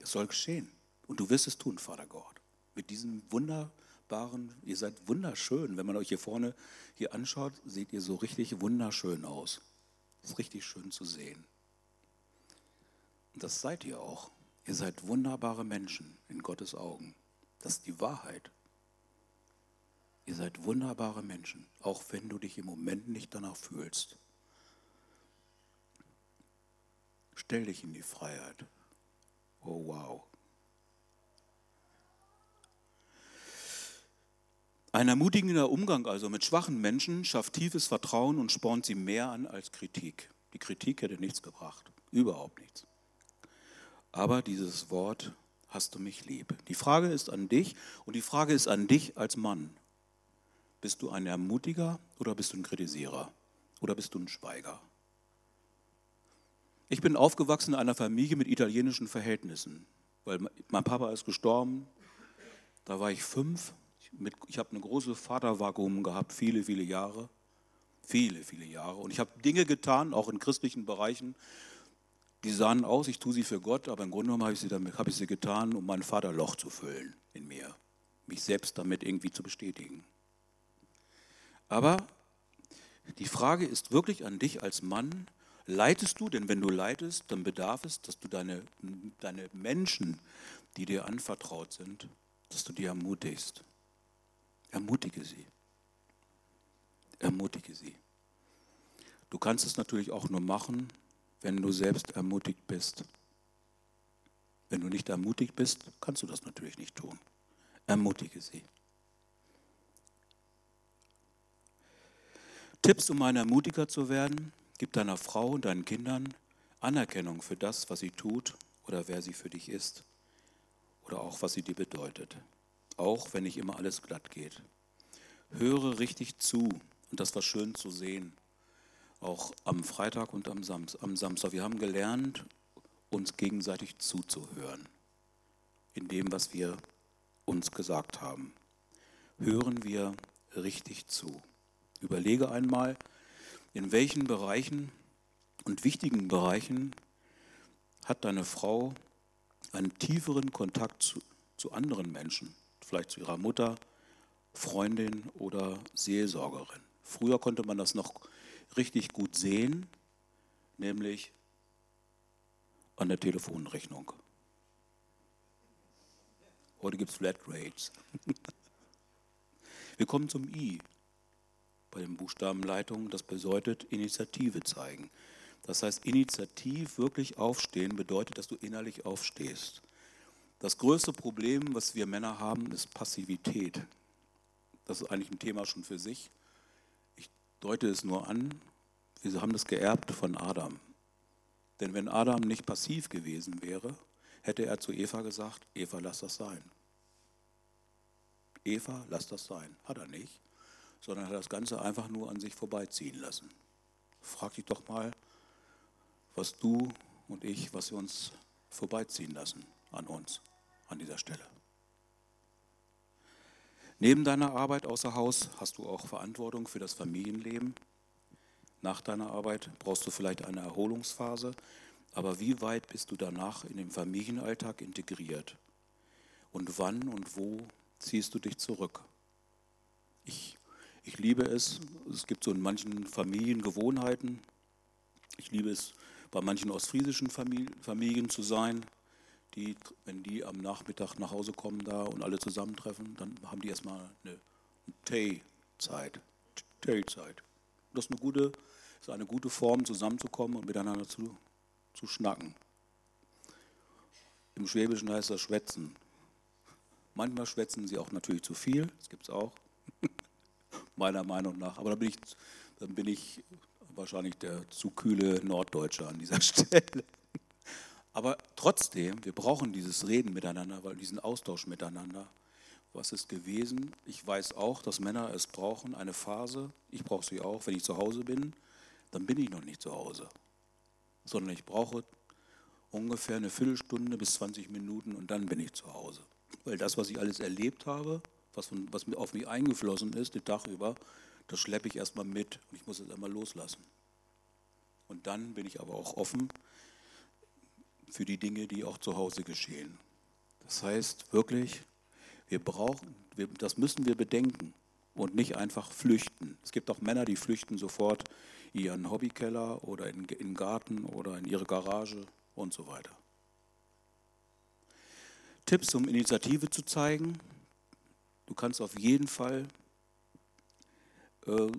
Speaker 1: Es soll geschehen. Und du wirst es tun, Vater Gott. Mit diesem wunderbaren, ihr seid wunderschön. Wenn man euch hier vorne hier anschaut, seht ihr so richtig wunderschön aus. Es ist richtig schön zu sehen. Das seid ihr auch. Ihr seid wunderbare Menschen in Gottes Augen. Das ist die Wahrheit. Ihr seid wunderbare Menschen, auch wenn du dich im Moment nicht danach fühlst. Stell dich in die Freiheit. Oh wow. Ein ermutigender Umgang also mit schwachen Menschen schafft tiefes Vertrauen und spornt sie mehr an als Kritik. Die Kritik hätte nichts gebracht, überhaupt nichts. Aber dieses Wort, hast du mich lieb. Die Frage ist an dich und die Frage ist an dich als Mann. Bist du ein Ermutiger oder bist du ein Kritisierer? Oder bist du ein Schweiger? Ich bin aufgewachsen in einer Familie mit italienischen Verhältnissen, weil mein Papa ist gestorben, da war ich fünf. Ich habe eine große Vatervakuum gehabt, viele, viele Jahre. Viele, viele Jahre. Und ich habe Dinge getan, auch in christlichen Bereichen, die sahen aus, ich tue sie für Gott, aber im Grunde genommen habe ich sie, damit, habe ich sie getan, um mein Vaterloch zu füllen in mir, mich selbst damit irgendwie zu bestätigen. Aber die Frage ist wirklich an dich als Mann, leitest du, denn wenn du leitest, dann bedarf es, dass du deine, deine Menschen, die dir anvertraut sind, dass du die ermutigst. Ermutige sie. Ermutige sie. Du kannst es natürlich auch nur machen, wenn du selbst ermutigt bist. Wenn du nicht ermutigt bist, kannst du das natürlich nicht tun. Ermutige sie. Tipps, um ein Ermutiger zu werden, gib deiner Frau und deinen Kindern Anerkennung für das, was sie tut oder wer sie für dich ist oder auch was sie dir bedeutet, auch wenn nicht immer alles glatt geht. Höre richtig zu und das war schön zu sehen auch am Freitag und am Samstag. Wir haben gelernt, uns gegenseitig zuzuhören in dem, was wir uns gesagt haben. Hören wir richtig zu. Überlege einmal, in welchen Bereichen und wichtigen Bereichen hat deine Frau einen tieferen Kontakt zu, zu anderen Menschen, vielleicht zu ihrer Mutter, Freundin oder Seelsorgerin. Früher konnte man das noch richtig gut sehen, nämlich an der Telefonrechnung. Heute gibt es Flatrates. Wir kommen zum I bei den Buchstabenleitungen. Das bedeutet Initiative zeigen. Das heißt, initiativ wirklich aufstehen bedeutet, dass du innerlich aufstehst. Das größte Problem, was wir Männer haben, ist Passivität. Das ist eigentlich ein Thema schon für sich deute es nur an, wir haben das geerbt von Adam. Denn wenn Adam nicht passiv gewesen wäre, hätte er zu Eva gesagt, Eva, lass das sein. Eva, lass das sein. Hat er nicht, sondern hat das Ganze einfach nur an sich vorbeiziehen lassen. Frag dich doch mal, was du und ich, was wir uns vorbeiziehen lassen an uns, an dieser Stelle. Neben deiner Arbeit außer Haus hast du auch Verantwortung für das Familienleben. Nach deiner Arbeit brauchst du vielleicht eine Erholungsphase, aber wie weit bist du danach in den Familienalltag integriert? Und wann und wo ziehst du dich zurück? Ich, ich liebe es, es gibt so in manchen Familien Gewohnheiten. Ich liebe es, bei manchen ostfriesischen Familien zu sein die, wenn die am Nachmittag nach Hause kommen da und alle zusammentreffen, dann haben die erstmal eine Tee-Zeit. Tee-Zeit. Das ist eine, gute, ist eine gute Form, zusammenzukommen und miteinander zu, zu schnacken. Im Schwäbischen heißt das Schwätzen. Manchmal schwätzen sie auch natürlich zu viel, das gibt es auch, meiner Meinung nach. Aber dann bin, ich, dann bin ich wahrscheinlich der zu kühle Norddeutsche an dieser Stelle. Aber trotzdem, wir brauchen dieses Reden miteinander, weil diesen Austausch miteinander. Was ist gewesen? Ich weiß auch, dass Männer es brauchen, eine Phase. Ich brauche sie auch. Wenn ich zu Hause bin, dann bin ich noch nicht zu Hause. Sondern ich brauche ungefähr eine Viertelstunde bis 20 Minuten und dann bin ich zu Hause. Weil das, was ich alles erlebt habe, was, von, was auf mich eingeflossen ist, den Tag über, das schleppe ich erstmal mit und ich muss es einmal loslassen. Und dann bin ich aber auch offen für die Dinge, die auch zu Hause geschehen. Das heißt wirklich, wir brauchen, wir, das müssen wir bedenken und nicht einfach flüchten. Es gibt auch Männer, die flüchten sofort in ihren Hobbykeller oder in, in den Garten oder in ihre Garage und so weiter. Tipps, um Initiative zu zeigen. Du kannst auf jeden Fall äh,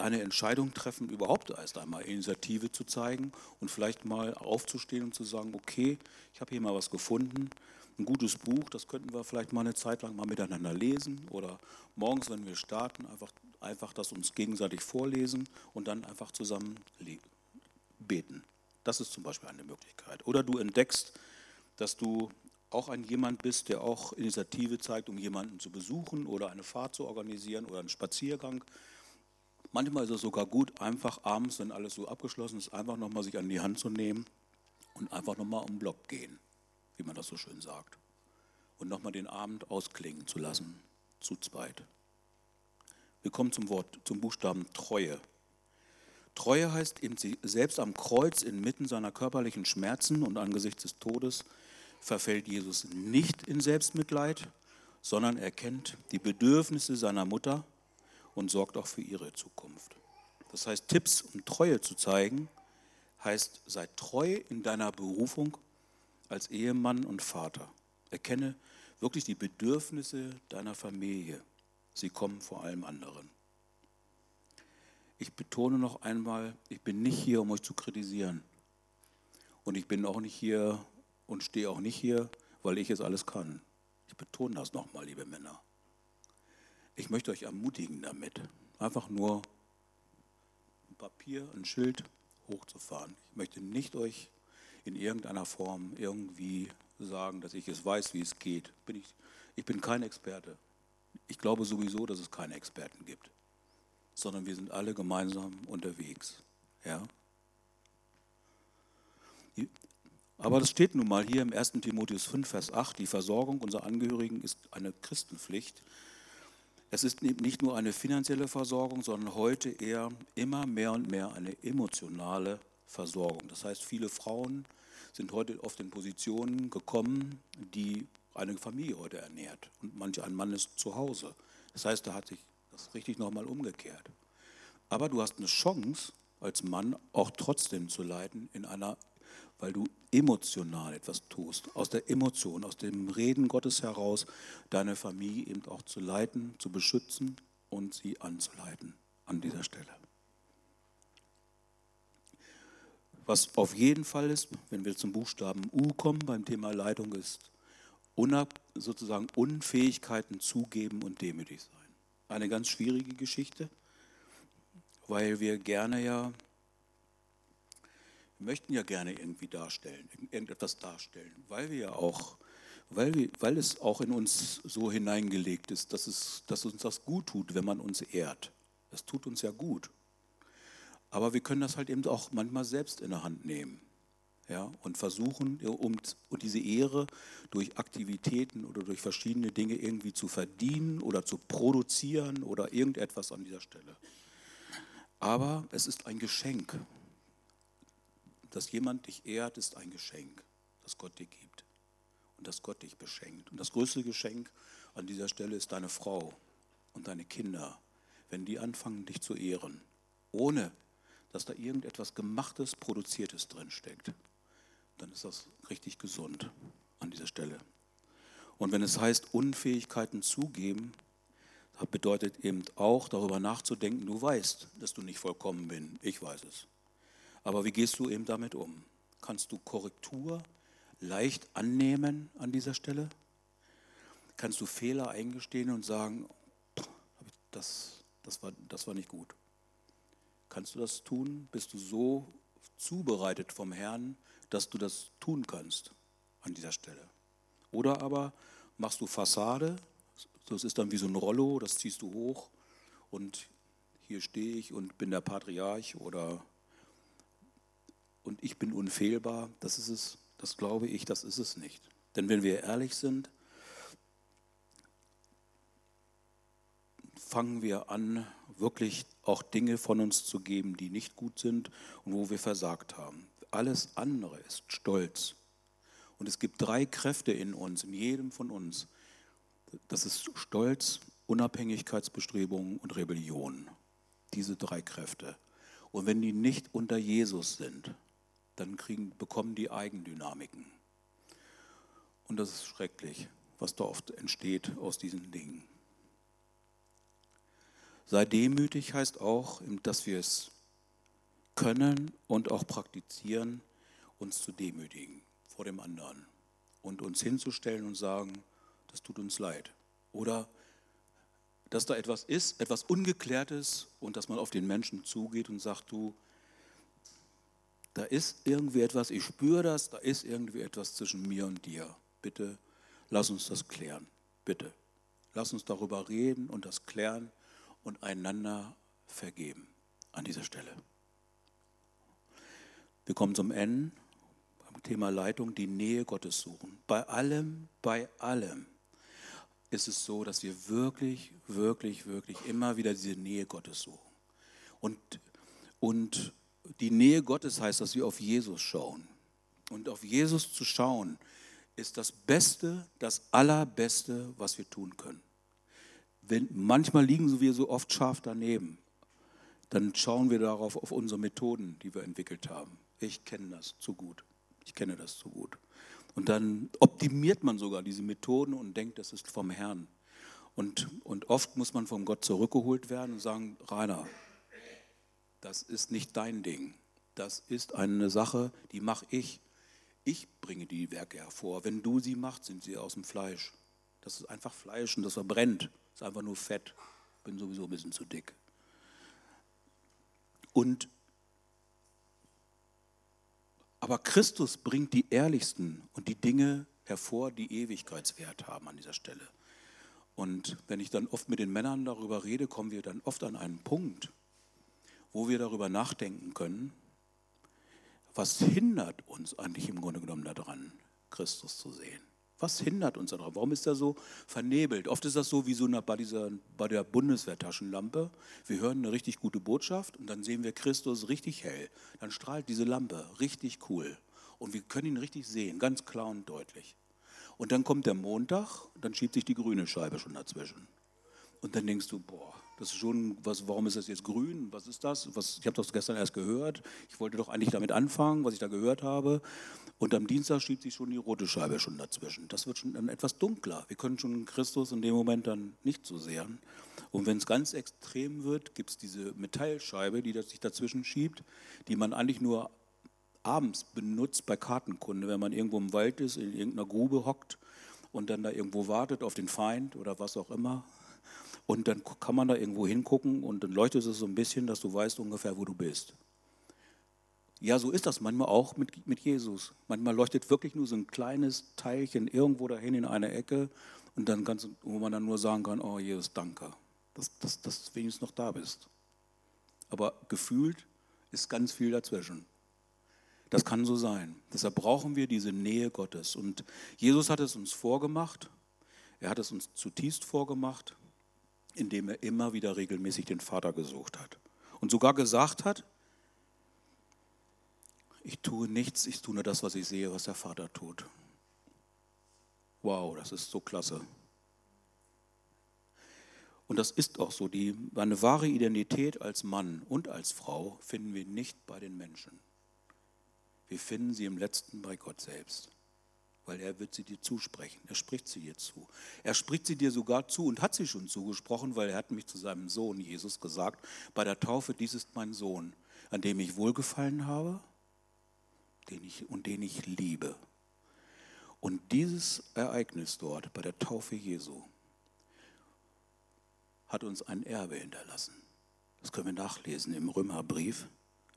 Speaker 1: eine Entscheidung treffen, überhaupt erst einmal Initiative zu zeigen und vielleicht mal aufzustehen und zu sagen, okay, ich habe hier mal was gefunden, ein gutes Buch, das könnten wir vielleicht mal eine Zeit lang mal miteinander lesen oder morgens, wenn wir starten, einfach, einfach das uns gegenseitig vorlesen und dann einfach zusammen beten. Das ist zum Beispiel eine Möglichkeit. Oder du entdeckst, dass du auch ein jemand bist, der auch Initiative zeigt, um jemanden zu besuchen oder eine Fahrt zu organisieren oder einen Spaziergang. Manchmal ist es sogar gut, einfach abends, wenn alles so abgeschlossen ist, einfach nochmal sich an die Hand zu nehmen und einfach nochmal um den Block gehen, wie man das so schön sagt. Und nochmal den Abend ausklingen zu lassen, zu zweit. Wir kommen zum Wort, zum Buchstaben Treue. Treue heißt selbst am Kreuz inmitten seiner körperlichen Schmerzen und angesichts des Todes verfällt Jesus nicht in Selbstmitleid, sondern erkennt die Bedürfnisse seiner Mutter und sorgt auch für ihre Zukunft. Das heißt, Tipps, um Treue zu zeigen, heißt, sei treu in deiner Berufung als Ehemann und Vater. Erkenne wirklich die Bedürfnisse deiner Familie. Sie kommen vor allem anderen. Ich betone noch einmal, ich bin nicht hier, um euch zu kritisieren. Und ich bin auch nicht hier und stehe auch nicht hier, weil ich es alles kann. Ich betone das nochmal, liebe Männer. Ich möchte euch ermutigen damit, einfach nur ein Papier, ein Schild hochzufahren. Ich möchte nicht euch in irgendeiner Form irgendwie sagen, dass ich es weiß, wie es geht. Bin ich, ich bin kein Experte. Ich glaube sowieso, dass es keine Experten gibt sondern wir sind alle gemeinsam unterwegs. Ja? Aber das steht nun mal hier im 1. Timotheus 5, Vers 8, die Versorgung unserer Angehörigen ist eine Christenpflicht. Es ist nicht nur eine finanzielle Versorgung, sondern heute eher immer mehr und mehr eine emotionale Versorgung. Das heißt, viele Frauen sind heute oft in Positionen gekommen, die eine Familie heute ernährt. Und manch ein Mann ist zu Hause. Das heißt, da hat sich das richtig nochmal umgekehrt. Aber du hast eine Chance, als Mann auch trotzdem zu leiden, in einer, weil du emotional etwas tust, aus der Emotion, aus dem Reden Gottes heraus, deine Familie eben auch zu leiten, zu beschützen und sie anzuleiten an dieser Stelle. Was auf jeden Fall ist, wenn wir zum Buchstaben U kommen beim Thema Leitung, ist sozusagen Unfähigkeiten zugeben und demütig sein eine ganz schwierige Geschichte, weil wir gerne ja, möchten ja gerne irgendwie darstellen, irgendetwas darstellen, weil wir ja auch, weil, wir, weil es auch in uns so hineingelegt ist, dass, es, dass uns das gut tut, wenn man uns ehrt. Das tut uns ja gut. Aber wir können das halt eben auch manchmal selbst in der Hand nehmen ja, und versuchen, um, um diese Ehre durch Aktivitäten oder durch verschiedene Dinge irgendwie zu verdienen oder zu produzieren oder irgendetwas an dieser Stelle. Aber es ist ein Geschenk. Dass jemand dich ehrt, ist ein Geschenk, das Gott dir gibt und das Gott dich beschenkt. Und das größte Geschenk an dieser Stelle ist deine Frau und deine Kinder, wenn die anfangen, dich zu ehren, ohne dass da irgendetwas Gemachtes, Produziertes drinsteckt dann ist das richtig gesund an dieser Stelle. Und wenn es heißt, Unfähigkeiten zugeben, bedeutet eben auch darüber nachzudenken, du weißt, dass du nicht vollkommen bin, ich weiß es. Aber wie gehst du eben damit um? Kannst du Korrektur leicht annehmen an dieser Stelle? Kannst du Fehler eingestehen und sagen, das, das, war, das war nicht gut? Kannst du das tun? Bist du so zubereitet vom Herrn, dass du das tun kannst an dieser Stelle. Oder aber machst du Fassade, das ist dann wie so ein Rollo, das ziehst du hoch und hier stehe ich und bin der Patriarch oder ich bin unfehlbar. Das ist es, das glaube ich, das ist es nicht. Denn wenn wir ehrlich sind, fangen wir an, wirklich auch Dinge von uns zu geben, die nicht gut sind und wo wir versagt haben. Alles andere ist Stolz. Und es gibt drei Kräfte in uns, in jedem von uns. Das ist Stolz, Unabhängigkeitsbestrebungen und Rebellion. Diese drei Kräfte. Und wenn die nicht unter Jesus sind, dann kriegen, bekommen die Eigendynamiken. Und das ist schrecklich, was da oft entsteht aus diesen Dingen. Sei demütig heißt auch, dass wir es können und auch praktizieren, uns zu demütigen vor dem anderen und uns hinzustellen und sagen, das tut uns leid. Oder dass da etwas ist, etwas Ungeklärtes und dass man auf den Menschen zugeht und sagt, du, da ist irgendwie etwas, ich spüre das, da ist irgendwie etwas zwischen mir und dir. Bitte lass uns das klären. Bitte. Lass uns darüber reden und das klären und einander vergeben an dieser Stelle. Wir kommen zum Ende beim Thema Leitung, die Nähe Gottes suchen. Bei allem, bei allem ist es so, dass wir wirklich, wirklich, wirklich immer wieder diese Nähe Gottes suchen. Und, und die Nähe Gottes heißt, dass wir auf Jesus schauen. Und auf Jesus zu schauen, ist das Beste, das Allerbeste, was wir tun können. Wenn, manchmal liegen wir so oft scharf daneben. Dann schauen wir darauf auf unsere Methoden, die wir entwickelt haben. Ich kenne das zu gut. Ich kenne das zu gut. Und dann optimiert man sogar diese Methoden und denkt, das ist vom Herrn. Und, und oft muss man vom Gott zurückgeholt werden und sagen, Rainer, das ist nicht dein Ding. Das ist eine Sache, die mache ich. Ich bringe die Werke hervor. Wenn du sie machst, sind sie aus dem Fleisch. Das ist einfach Fleisch und das verbrennt. Das ist einfach nur Fett. Bin sowieso ein bisschen zu dick. Und aber Christus bringt die ehrlichsten und die Dinge hervor, die Ewigkeitswert haben an dieser Stelle. Und wenn ich dann oft mit den Männern darüber rede, kommen wir dann oft an einen Punkt, wo wir darüber nachdenken können, was hindert uns eigentlich im Grunde genommen daran, Christus zu sehen? Was hindert uns daran? Warum ist er so vernebelt? Oft ist das so wie so eine, bei, dieser, bei der Bundeswehrtaschenlampe. Wir hören eine richtig gute Botschaft und dann sehen wir Christus richtig hell. Dann strahlt diese Lampe richtig cool. Und wir können ihn richtig sehen, ganz klar und deutlich. Und dann kommt der Montag, dann schiebt sich die grüne Scheibe schon dazwischen. Und dann denkst du, boah, das ist schon, was, warum ist das jetzt grün? Was ist das? Was, ich habe das gestern erst gehört. Ich wollte doch eigentlich damit anfangen, was ich da gehört habe. Und am Dienstag schiebt sich schon die rote Scheibe schon dazwischen. Das wird schon dann etwas dunkler. Wir können schon Christus in dem Moment dann nicht so sehen. Und wenn es ganz extrem wird, gibt es diese Metallscheibe, die sich dazwischen schiebt, die man eigentlich nur abends benutzt bei Kartenkunde, wenn man irgendwo im Wald ist, in irgendeiner Grube hockt und dann da irgendwo wartet auf den Feind oder was auch immer. Und dann kann man da irgendwo hingucken und dann leuchtet es so ein bisschen, dass du weißt ungefähr, wo du bist. Ja, so ist das manchmal auch mit, mit Jesus. Manchmal leuchtet wirklich nur so ein kleines Teilchen irgendwo dahin in eine Ecke und dann ganz, wo man dann nur sagen kann, oh Jesus, danke, dass, dass, dass du wenigstens noch da bist. Aber gefühlt ist ganz viel dazwischen. Das kann so sein. Deshalb brauchen wir diese Nähe Gottes. Und Jesus hat es uns vorgemacht. Er hat es uns zutiefst vorgemacht indem er immer wieder regelmäßig den Vater gesucht hat. Und sogar gesagt hat, ich tue nichts, ich tue nur das, was ich sehe, was der Vater tut. Wow, das ist so klasse. Und das ist auch so. Die, eine wahre Identität als Mann und als Frau finden wir nicht bei den Menschen. Wir finden sie im letzten bei Gott selbst weil er wird sie dir zusprechen. Er spricht sie dir zu. Er spricht sie dir sogar zu und hat sie schon zugesprochen, weil er hat mich zu seinem Sohn Jesus gesagt, bei der Taufe, dies ist mein Sohn, an dem ich wohlgefallen habe den ich, und den ich liebe. Und dieses Ereignis dort bei der Taufe Jesu hat uns ein Erbe hinterlassen. Das können wir nachlesen im Römerbrief.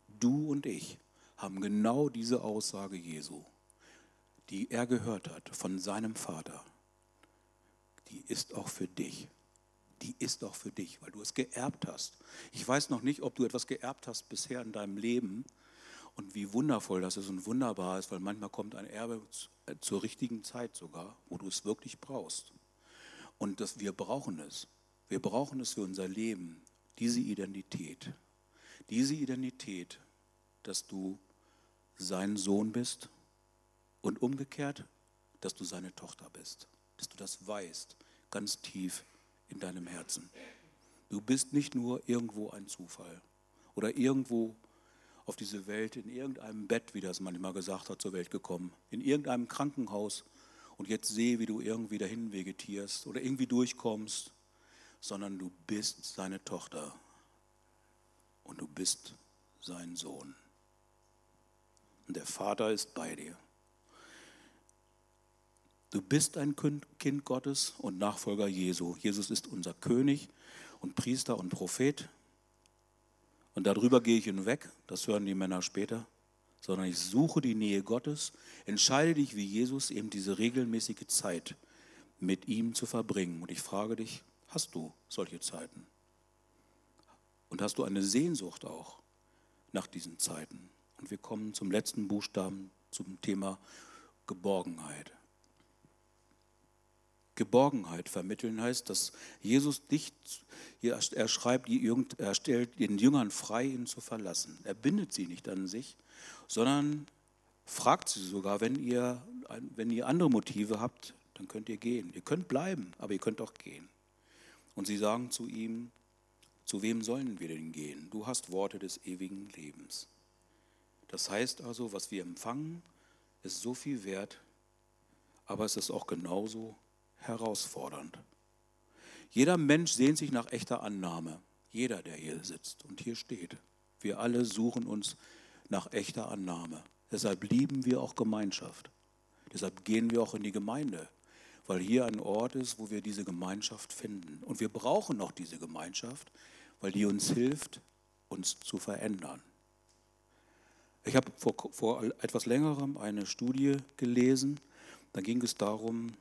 Speaker 1: Du und ich haben genau diese Aussage Jesu, die er gehört hat von seinem Vater. Die ist auch für dich. Die ist auch für dich, weil du es geerbt hast. Ich weiß noch nicht, ob du etwas geerbt hast bisher in deinem Leben und wie wundervoll das ist und wunderbar ist, weil manchmal kommt ein Erbe äh, zur richtigen Zeit sogar, wo du es wirklich brauchst. Und das, wir brauchen es. Wir brauchen es für unser Leben, diese Identität. Diese Identität, dass du sein Sohn bist und umgekehrt, dass du seine Tochter bist. Dass du das weißt, ganz tief in deinem Herzen. Du bist nicht nur irgendwo ein Zufall oder irgendwo auf diese Welt in irgendeinem Bett, wie das manchmal gesagt hat, zur Welt gekommen, in irgendeinem Krankenhaus und jetzt sehe, wie du irgendwie dahin vegetierst oder irgendwie durchkommst, sondern du bist seine Tochter und du bist sein Sohn. Und der Vater ist bei dir. Du bist ein Kind Gottes und Nachfolger Jesu. Jesus ist unser König und Priester und Prophet. Und darüber gehe ich hinweg, das hören die Männer später sondern ich suche die Nähe Gottes, entscheide dich wie Jesus eben diese regelmäßige Zeit mit ihm zu verbringen. Und ich frage dich, hast du solche Zeiten? Und hast du eine Sehnsucht auch nach diesen Zeiten? Und wir kommen zum letzten Buchstaben, zum Thema Geborgenheit. Geborgenheit vermitteln heißt, dass Jesus nicht, er schreibt, er stellt den Jüngern frei, ihn zu verlassen. Er bindet sie nicht an sich, sondern fragt sie sogar, wenn ihr, wenn ihr andere Motive habt, dann könnt ihr gehen. Ihr könnt bleiben, aber ihr könnt auch gehen. Und sie sagen zu ihm, zu wem sollen wir denn gehen? Du hast Worte des ewigen Lebens. Das heißt also, was wir empfangen, ist so viel wert, aber es ist auch genauso herausfordernd. Jeder Mensch sehnt sich nach echter Annahme. Jeder, der hier sitzt und hier steht. Wir alle suchen uns nach echter Annahme. Deshalb lieben wir auch Gemeinschaft. Deshalb gehen wir auch in die Gemeinde, weil hier ein Ort ist, wo wir diese Gemeinschaft finden. Und wir brauchen auch diese Gemeinschaft, weil die uns hilft, uns zu verändern. Ich habe vor, vor etwas längerem eine Studie gelesen, da ging es darum,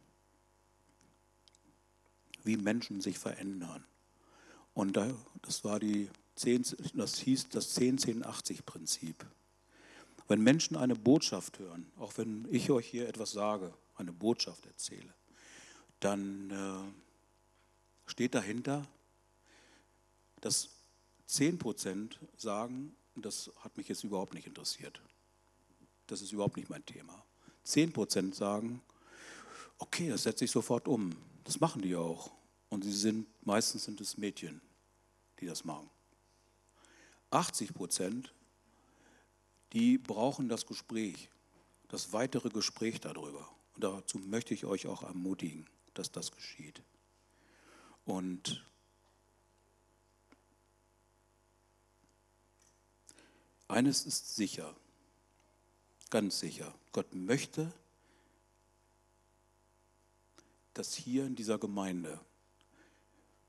Speaker 1: wie Menschen sich verändern. Und das war die 10, das hieß das 10-10-80-Prinzip. Wenn Menschen eine Botschaft hören, auch wenn ich euch hier etwas sage, eine Botschaft erzähle, dann äh, steht dahinter, dass 10% sagen, das hat mich jetzt überhaupt nicht interessiert. Das ist überhaupt nicht mein Thema. 10% sagen, okay, das setze ich sofort um. Das machen die auch. Und sie sind, meistens sind es Mädchen, die das machen. 80 Prozent die brauchen das Gespräch, das weitere Gespräch darüber. Und dazu möchte ich euch auch ermutigen, dass das geschieht. Und eines ist sicher, ganz sicher, Gott möchte, dass hier in dieser Gemeinde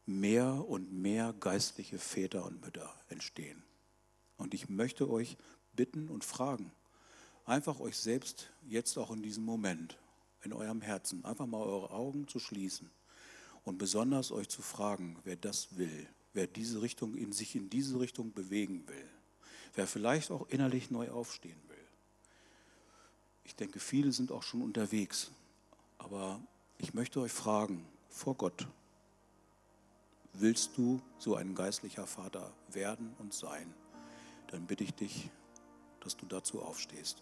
Speaker 1: mehr und mehr geistliche Väter und Mütter entstehen. Und ich möchte euch bitten und fragen. Einfach euch selbst jetzt auch in diesem Moment, in eurem Herzen, einfach mal eure Augen zu schließen und besonders euch zu fragen, wer das will, wer diese Richtung in sich in diese Richtung bewegen will, wer vielleicht auch innerlich neu aufstehen will. Ich denke, viele sind auch schon unterwegs, aber ich möchte euch fragen, vor Gott, willst du so ein geistlicher Vater werden und sein? Dann bitte ich dich, dass du dazu aufstehst.